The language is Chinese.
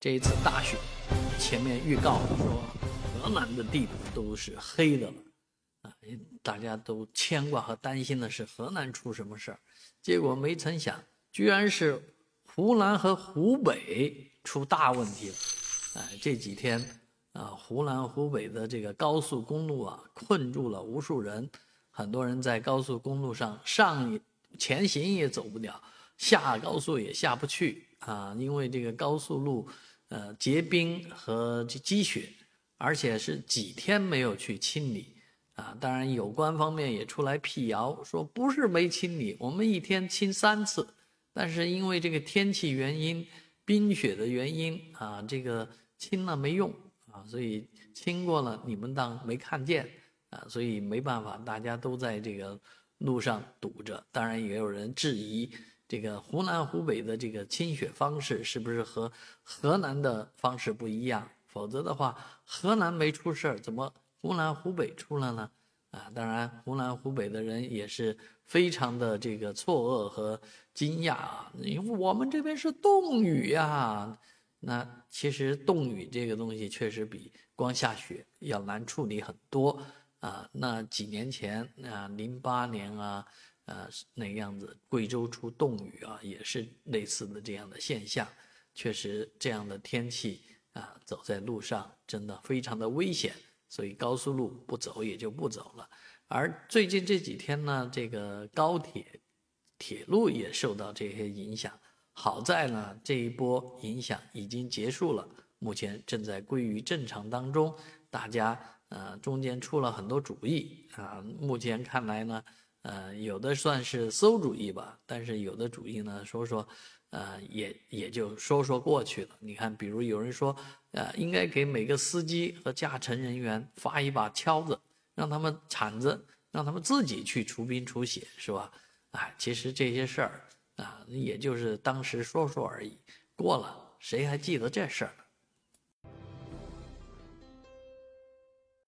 这一次大雪，前面预告说河南的地图都是黑的了，啊，大家都牵挂和担心的是河南出什么事儿，结果没曾想，居然是湖南和湖北出大问题了，哎，这几天啊，湖南、湖北的这个高速公路啊，困住了无数人，很多人在高速公路上上前行也走不了，下高速也下不去啊，因为这个高速路。呃，结冰和积雪，而且是几天没有去清理啊！当然，有关方面也出来辟谣，说不是没清理，我们一天清三次，但是因为这个天气原因、冰雪的原因啊，这个清了没用啊，所以清过了你们当没看见啊，所以没办法，大家都在这个路上堵着。当然，也有人质疑。这个湖南、湖北的这个清雪方式是不是和河南的方式不一样？否则的话，河南没出事儿，怎么湖南、湖北出了呢？啊，当然，湖南、湖北的人也是非常的这个错愕和惊讶啊，因为我们这边是冻雨呀。那其实冻雨这个东西确实比光下雪要难处理很多啊。那几年前啊，零八年啊。呃，那样子，贵州出冻雨啊，也是类似的这样的现象。确实，这样的天气啊，走在路上真的非常的危险，所以高速路不走也就不走了。而最近这几天呢，这个高铁、铁路也受到这些影响。好在呢，这一波影响已经结束了，目前正在归于正常当中。大家呃，中间出了很多主意啊，目前看来呢。呃，有的算是馊主意吧，但是有的主意呢，说说，呃，也也就说说过去了。你看，比如有人说，呃，应该给每个司机和驾乘人员发一把锹子，让他们铲子，让他们自己去除冰除雪，是吧？哎，其实这些事儿啊，也就是当时说说而已，过了谁还记得这事儿？